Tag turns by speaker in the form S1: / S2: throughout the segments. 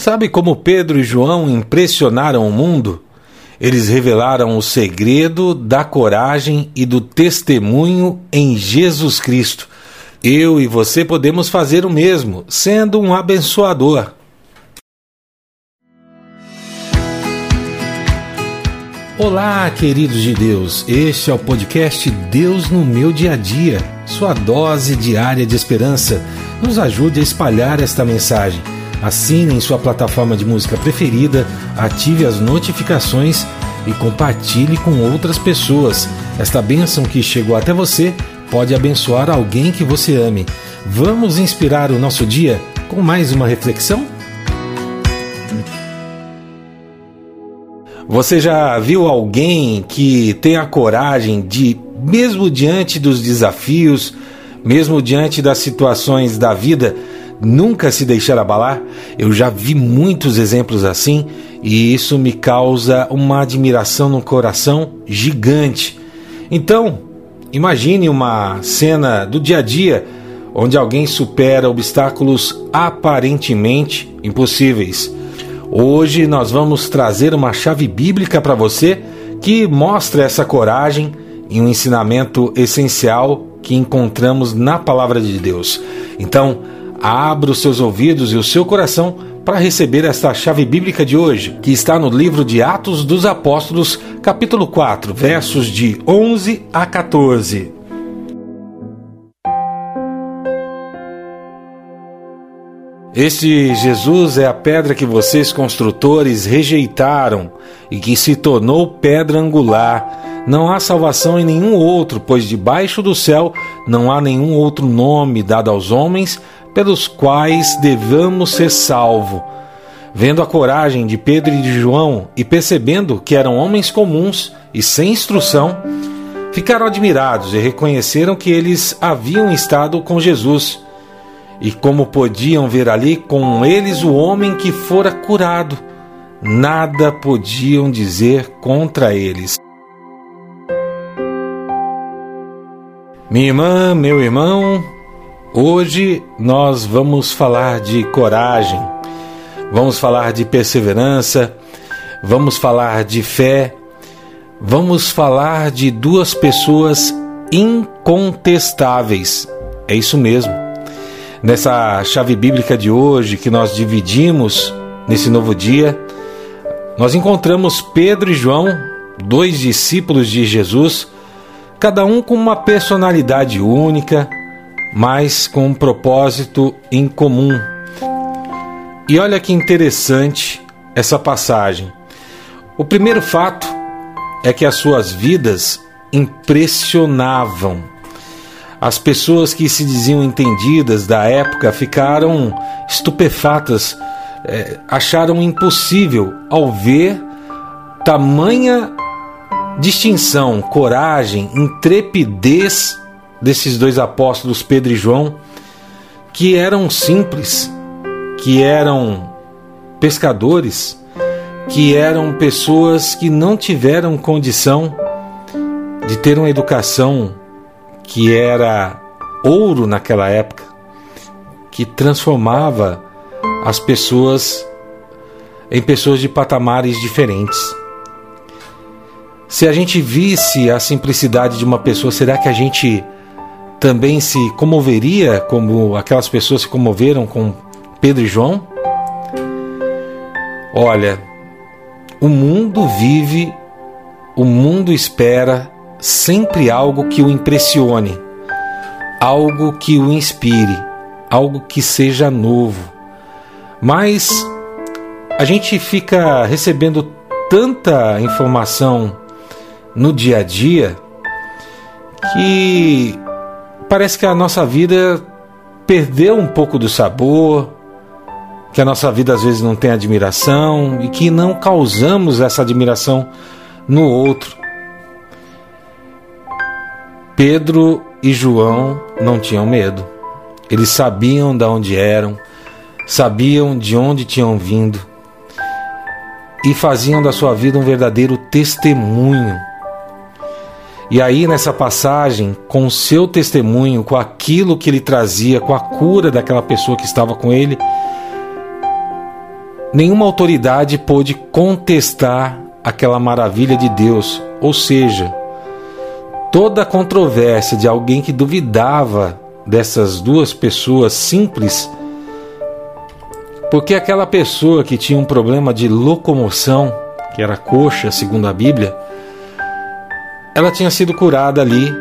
S1: Sabe como Pedro e João impressionaram o mundo? Eles revelaram o segredo da coragem e do testemunho em Jesus Cristo. Eu e você podemos fazer o mesmo, sendo um abençoador. Olá, queridos de Deus. Este é o podcast Deus no meu dia a dia, sua dose diária de esperança. Nos ajude a espalhar esta mensagem. Assine em sua plataforma de música preferida, ative as notificações e compartilhe com outras pessoas. Esta bênção que chegou até você pode abençoar alguém que você ame. Vamos inspirar o nosso dia com mais uma reflexão? Você já viu alguém que tem a coragem de, mesmo diante dos desafios, mesmo diante das situações da vida, nunca se deixar abalar? Eu já vi muitos exemplos assim e isso me causa uma admiração no coração gigante. Então, imagine uma cena do dia a dia onde alguém supera obstáculos aparentemente impossíveis Hoje nós vamos trazer uma chave bíblica para você que mostra essa coragem e um ensinamento essencial que encontramos na palavra de Deus. Então, abra os seus ouvidos e o seu coração para receber esta chave bíblica de hoje, que está no livro de Atos dos Apóstolos, capítulo 4, versos de 11 a 14. Este Jesus é a pedra que vocês construtores rejeitaram e que se tornou pedra angular. Não há salvação em nenhum outro, pois debaixo do céu não há nenhum outro nome dado aos homens pelos quais devamos ser salvos. Vendo a coragem de Pedro e de João e percebendo que eram homens comuns e sem instrução, ficaram admirados e reconheceram que eles haviam estado com Jesus e como podiam ver ali com eles o homem que fora curado, nada podiam dizer contra eles. Minha irmã, meu irmão, hoje nós vamos falar de coragem, vamos falar de perseverança, vamos falar de fé, vamos falar de duas pessoas incontestáveis. É isso mesmo Nessa chave bíblica de hoje que nós dividimos nesse novo dia, nós encontramos Pedro e João, dois discípulos de Jesus, cada um com uma personalidade única, mas com um propósito em comum. E olha que interessante essa passagem. O primeiro fato é que as suas vidas impressionavam. As pessoas que se diziam entendidas da época ficaram estupefatas, é, acharam impossível ao ver tamanha distinção, coragem, intrepidez desses dois apóstolos, Pedro e João, que eram simples, que eram pescadores, que eram pessoas que não tiveram condição de ter uma educação que era ouro naquela época, que transformava as pessoas em pessoas de patamares diferentes. Se a gente visse a simplicidade de uma pessoa, será que a gente também se comoveria como aquelas pessoas se comoveram com Pedro e João? Olha, o mundo vive, o mundo espera sempre algo que o impressione, algo que o inspire, algo que seja novo. Mas a gente fica recebendo tanta informação no dia a dia que parece que a nossa vida perdeu um pouco do sabor, que a nossa vida às vezes não tem admiração e que não causamos essa admiração no outro. Pedro e João não tinham medo. Eles sabiam de onde eram, sabiam de onde tinham vindo e faziam da sua vida um verdadeiro testemunho. E aí, nessa passagem, com o seu testemunho, com aquilo que ele trazia, com a cura daquela pessoa que estava com ele, nenhuma autoridade pôde contestar aquela maravilha de Deus, ou seja, toda a controvérsia de alguém que duvidava dessas duas pessoas simples, porque aquela pessoa que tinha um problema de locomoção, que era coxa, segundo a Bíblia, ela tinha sido curada ali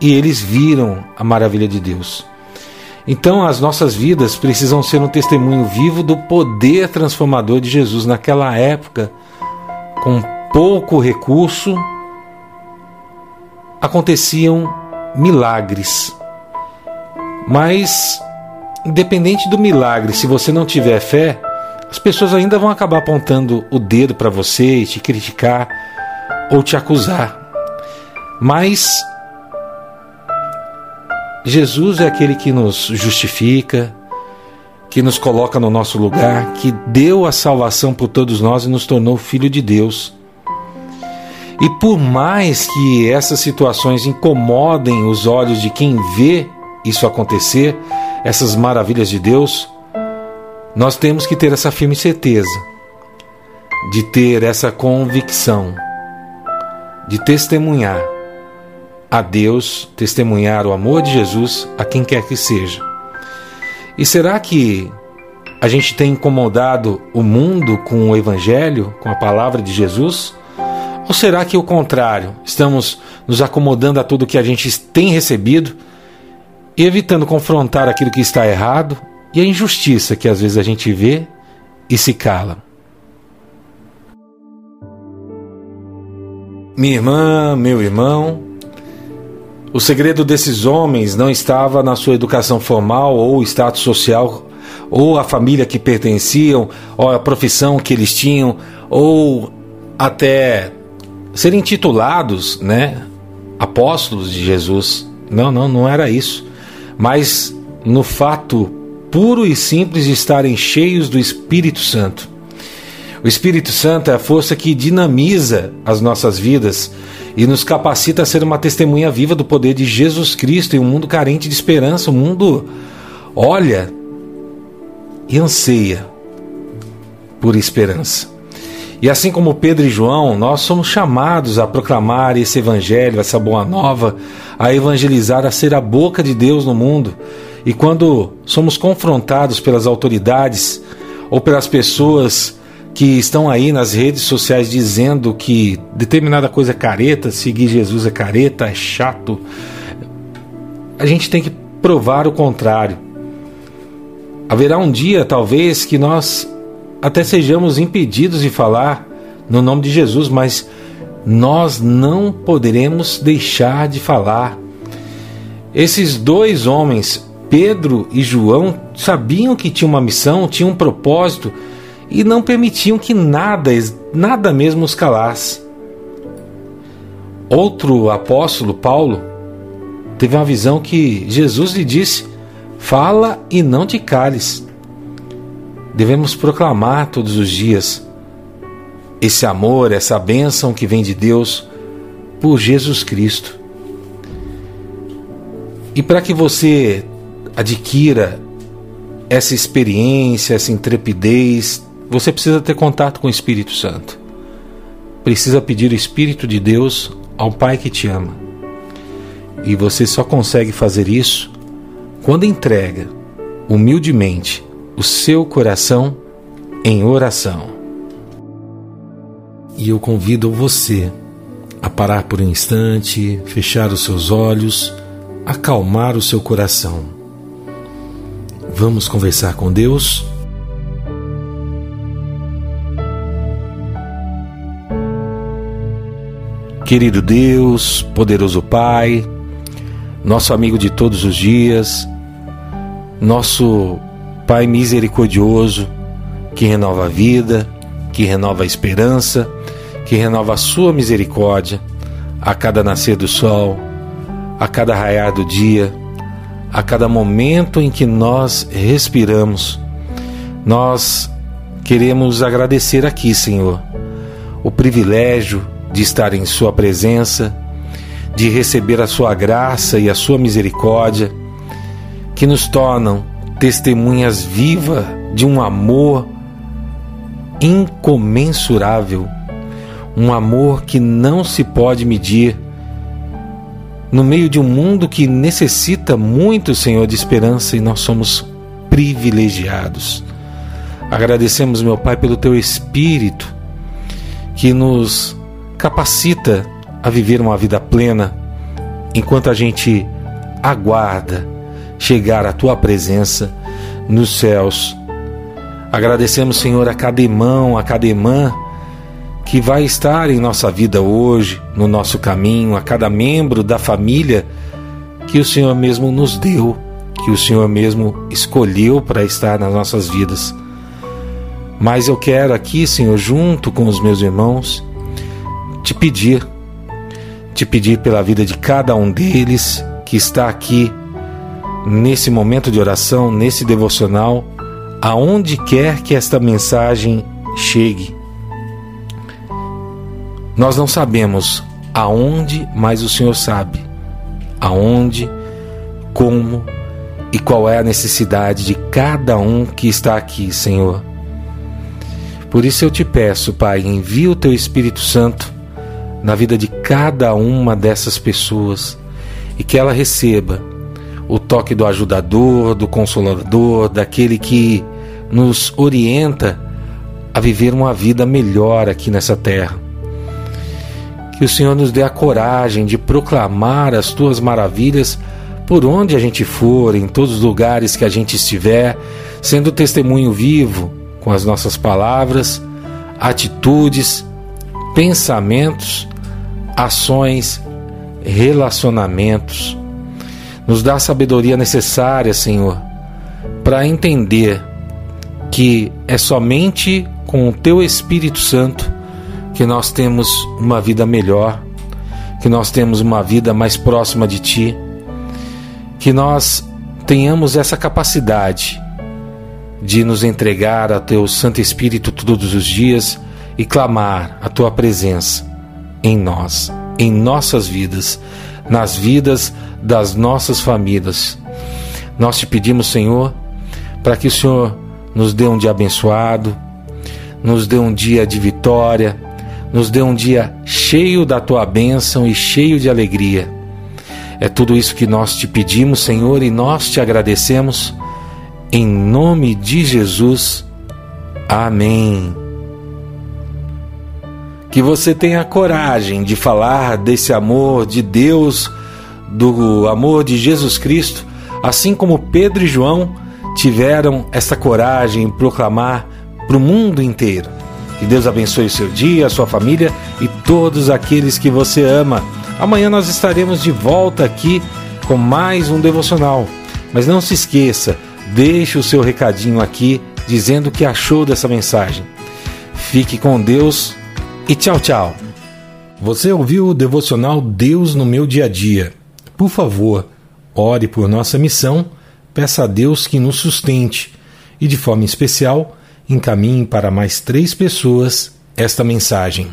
S1: e eles viram a maravilha de Deus. Então, as nossas vidas precisam ser um testemunho vivo do poder transformador de Jesus naquela época, com pouco recurso, aconteciam milagres. Mas, independente do milagre, se você não tiver fé, as pessoas ainda vão acabar apontando o dedo para você e te criticar ou te acusar. Mas Jesus é aquele que nos justifica, que nos coloca no nosso lugar, que deu a salvação por todos nós e nos tornou filho de Deus. E por mais que essas situações incomodem os olhos de quem vê isso acontecer, essas maravilhas de Deus, nós temos que ter essa firme certeza de ter essa convicção, de testemunhar a Deus, testemunhar o amor de Jesus a quem quer que seja. E será que a gente tem incomodado o mundo com o Evangelho, com a palavra de Jesus? Ou será que o contrário, estamos nos acomodando a tudo que a gente tem recebido e evitando confrontar aquilo que está errado e a injustiça que às vezes a gente vê e se cala? Minha irmã, meu irmão, o segredo desses homens não estava na sua educação formal ou status social, ou a família que pertenciam, ou a profissão que eles tinham, ou até serem titulados, né, apóstolos de Jesus. Não, não, não era isso. Mas no fato puro e simples de estarem cheios do Espírito Santo. O Espírito Santo é a força que dinamiza as nossas vidas e nos capacita a ser uma testemunha viva do poder de Jesus Cristo em um mundo carente de esperança. O mundo olha e anseia por esperança. E assim como Pedro e João, nós somos chamados a proclamar esse evangelho, essa boa nova, a evangelizar, a ser a boca de Deus no mundo. E quando somos confrontados pelas autoridades ou pelas pessoas que estão aí nas redes sociais dizendo que determinada coisa é careta, seguir Jesus é careta, é chato. A gente tem que provar o contrário. Haverá um dia, talvez, que nós até sejamos impedidos de falar no nome de Jesus, mas nós não poderemos deixar de falar. Esses dois homens, Pedro e João, sabiam que tinham uma missão, tinham um propósito e não permitiam que nada, nada mesmo os calasse. Outro apóstolo, Paulo, teve uma visão que Jesus lhe disse: Fala e não te cales. Devemos proclamar todos os dias esse amor, essa bênção que vem de Deus por Jesus Cristo. E para que você adquira essa experiência, essa intrepidez, você precisa ter contato com o Espírito Santo. Precisa pedir o Espírito de Deus ao Pai que te ama. E você só consegue fazer isso quando entrega humildemente o seu coração em oração. E eu convido você a parar por um instante, fechar os seus olhos, acalmar o seu coração. Vamos conversar com Deus? Querido Deus, poderoso Pai, nosso amigo de todos os dias, nosso Pai misericordioso, que renova a vida, que renova a esperança, que renova a sua misericórdia a cada nascer do sol, a cada raiar do dia, a cada momento em que nós respiramos. Nós queremos agradecer aqui, Senhor, o privilégio de estar em Sua presença, de receber a Sua graça e a Sua misericórdia, que nos tornam testemunhas vivas de um amor incomensurável, um amor que não se pode medir. No meio de um mundo que necessita muito, Senhor, de esperança e nós somos privilegiados. Agradecemos, meu Pai, pelo teu Espírito que nos capacita a viver uma vida plena enquanto a gente aguarda chegar à tua presença nos céus. Agradecemos, Senhor, a cada irmão, a cada irmã que vai estar em nossa vida hoje, no nosso caminho, a cada membro da família que o Senhor mesmo nos deu, que o Senhor mesmo escolheu para estar nas nossas vidas. Mas eu quero aqui, Senhor, junto com os meus irmãos, te pedir, te pedir pela vida de cada um deles que está aqui nesse momento de oração, nesse devocional, aonde quer que esta mensagem chegue. Nós não sabemos aonde, mas o Senhor sabe. Aonde, como e qual é a necessidade de cada um que está aqui, Senhor. Por isso eu te peço, Pai, envia o teu Espírito Santo na vida de cada uma dessas pessoas e que ela receba o toque do ajudador, do consolador, daquele que nos orienta a viver uma vida melhor aqui nessa terra. Que o Senhor nos dê a coragem de proclamar as tuas maravilhas por onde a gente for, em todos os lugares que a gente estiver, sendo testemunho vivo com as nossas palavras, atitudes, pensamentos, ações, relacionamentos. Nos dá a sabedoria necessária, Senhor, para entender que é somente com o Teu Espírito Santo que nós temos uma vida melhor, que nós temos uma vida mais próxima de Ti, que nós tenhamos essa capacidade de nos entregar a Teu Santo Espírito todos os dias e clamar a Tua presença em nós, em nossas vidas, nas vidas das nossas famílias. Nós te pedimos, Senhor, para que o Senhor nos dê um dia abençoado, nos dê um dia de vitória, nos dê um dia cheio da tua bênção e cheio de alegria. É tudo isso que nós te pedimos, Senhor, e nós te agradecemos. Em nome de Jesus. Amém. Que você tenha coragem de falar desse amor de Deus do amor de Jesus Cristo, assim como Pedro e João tiveram essa coragem em proclamar para o mundo inteiro. Que Deus abençoe o seu dia, a sua família e todos aqueles que você ama. Amanhã nós estaremos de volta aqui com mais um devocional. Mas não se esqueça, deixe o seu recadinho aqui dizendo o que achou dessa mensagem. Fique com Deus e tchau, tchau. Você ouviu o devocional Deus no meu dia a dia? Por favor, ore por nossa missão, peça a Deus que nos sustente e, de forma especial, encaminhe para mais três pessoas esta mensagem.